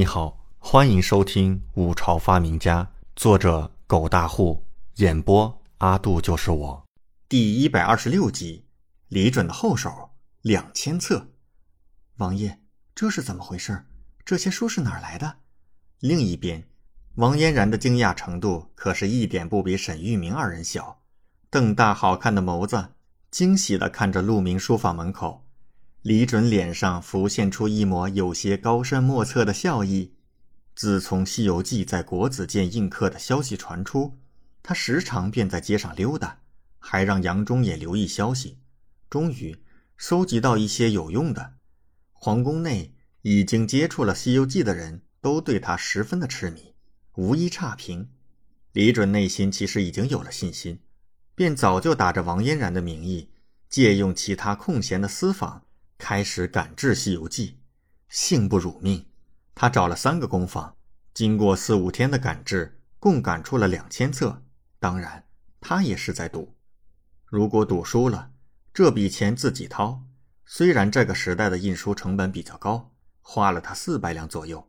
你好，欢迎收听《五朝发明家》，作者狗大户，演播阿杜就是我，第一百二十六集，李准的后手两千册。王爷，这是怎么回事？这些书是哪来的？另一边，王嫣然的惊讶程度可是一点不比沈玉明二人小，瞪大好看的眸子，惊喜地看着鹿鸣书房门口。李准脸上浮现出一抹有些高深莫测的笑意。自从《西游记》在国子监印刻的消息传出，他时常便在街上溜达，还让杨忠也留意消息。终于收集到一些有用的。皇宫内已经接触了《西游记》的人都对他十分的痴迷，无一差评。李准内心其实已经有了信心，便早就打着王嫣然的名义，借用其他空闲的私房。开始赶制《西游记》，幸不辱命。他找了三个工坊，经过四五天的赶制，共赶出了两千册。当然，他也是在赌，如果赌输了，这笔钱自己掏。虽然这个时代的印书成本比较高，花了他四百两左右，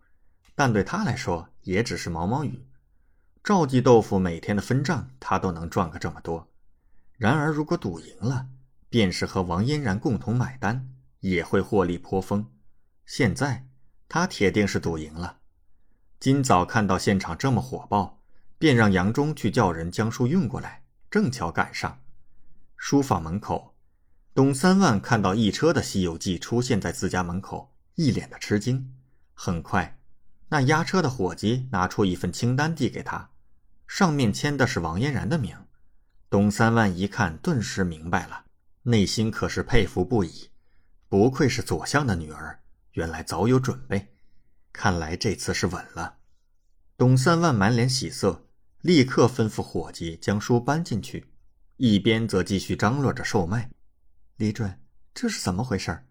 但对他来说也只是毛毛雨。赵记豆腐每天的分账，他都能赚个这么多。然而，如果赌赢了，便是和王嫣然共同买单。也会获利颇丰。现在他铁定是赌赢了。今早看到现场这么火爆，便让杨忠去叫人将书运过来，正巧赶上。书房门口，董三万看到一车的《西游记》出现在自家门口，一脸的吃惊。很快，那押车的伙计拿出一份清单递给他，上面签的是王嫣然的名。董三万一看，顿时明白了，内心可是佩服不已。不愧是左相的女儿，原来早有准备。看来这次是稳了。董三万满脸喜色，立刻吩咐伙计将书搬进去，一边则继续张罗着售卖。李准，这是怎么回事？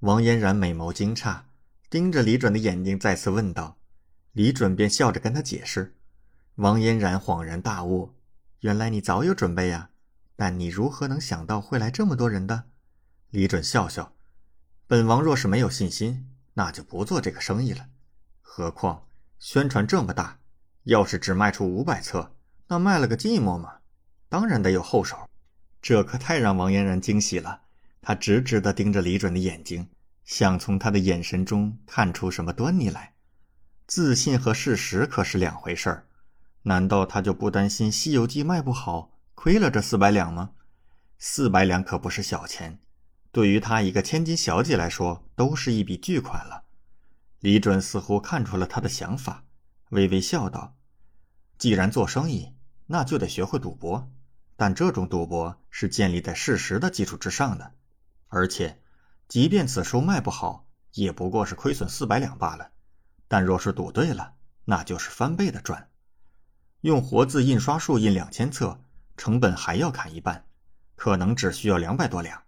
王嫣然美眸惊诧，盯着李准的眼睛，再次问道。李准便笑着跟他解释。王嫣然恍然大悟：原来你早有准备呀！但你如何能想到会来这么多人的？李准笑笑。本王若是没有信心，那就不做这个生意了。何况宣传这么大，要是只卖出五百册，那卖了个寂寞嘛。当然得有后手，这可太让王嫣然惊喜了。他直直地盯着李准的眼睛，想从他的眼神中看出什么端倪来。自信和事实可是两回事儿。难道他就不担心《西游记》卖不好，亏了这四百两吗？四百两可不是小钱。对于她一个千金小姐来说，都是一笔巨款了。李准似乎看出了她的想法，微微笑道：“既然做生意，那就得学会赌博。但这种赌博是建立在事实的基础之上的。而且，即便此书卖不好，也不过是亏损四百两罢了。但若是赌对了，那就是翻倍的赚。用活字印刷术印两千册，成本还要砍一半，可能只需要两百多两。”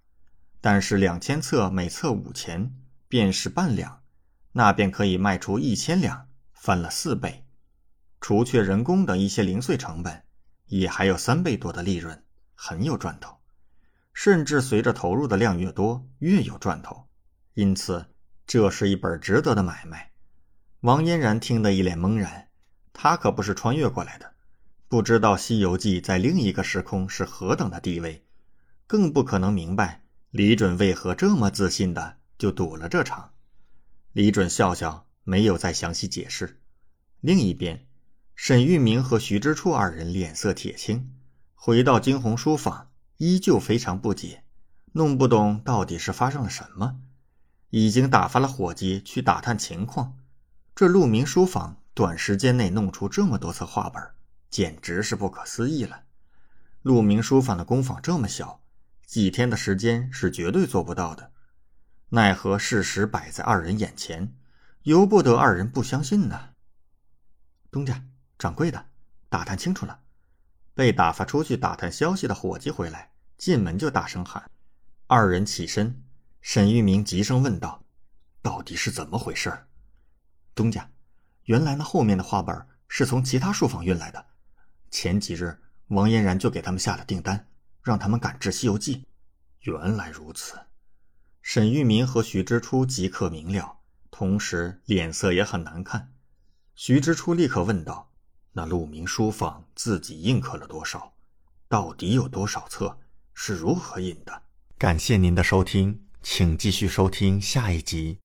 但是两千册每册五钱，便是半两，那便可以卖出一千两，翻了四倍。除却人工等一些零碎成本，也还有三倍多的利润，很有赚头。甚至随着投入的量越多，越有赚头。因此，这是一本值得的买卖。王嫣然听得一脸懵然，他可不是穿越过来的，不知道《西游记》在另一个时空是何等的地位，更不可能明白。李准为何这么自信的就赌了这场？李准笑笑，没有再详细解释。另一边，沈玉明和徐知处二人脸色铁青，回到惊鸿书房，依旧非常不解，弄不懂到底是发生了什么。已经打发了伙计去打探情况，这鹿鸣书房短时间内弄出这么多册画本，简直是不可思议了。鹿鸣书房的工坊这么小。几天的时间是绝对做不到的，奈何事实摆在二人眼前，由不得二人不相信呢。东家，掌柜的，打探清楚了。被打发出去打探消息的伙计回来，进门就大声喊。二人起身，沈玉明急声问道：“到底是怎么回事？”东家，原来那后面的画本是从其他书房运来的，前几日王嫣然就给他们下了订单。让他们赶制《西游记》。原来如此，沈玉明和徐之初即刻明了，同时脸色也很难看。徐之初立刻问道：“那鹿鸣书坊自己印刻了多少？到底有多少册？是如何印的？”感谢您的收听，请继续收听下一集。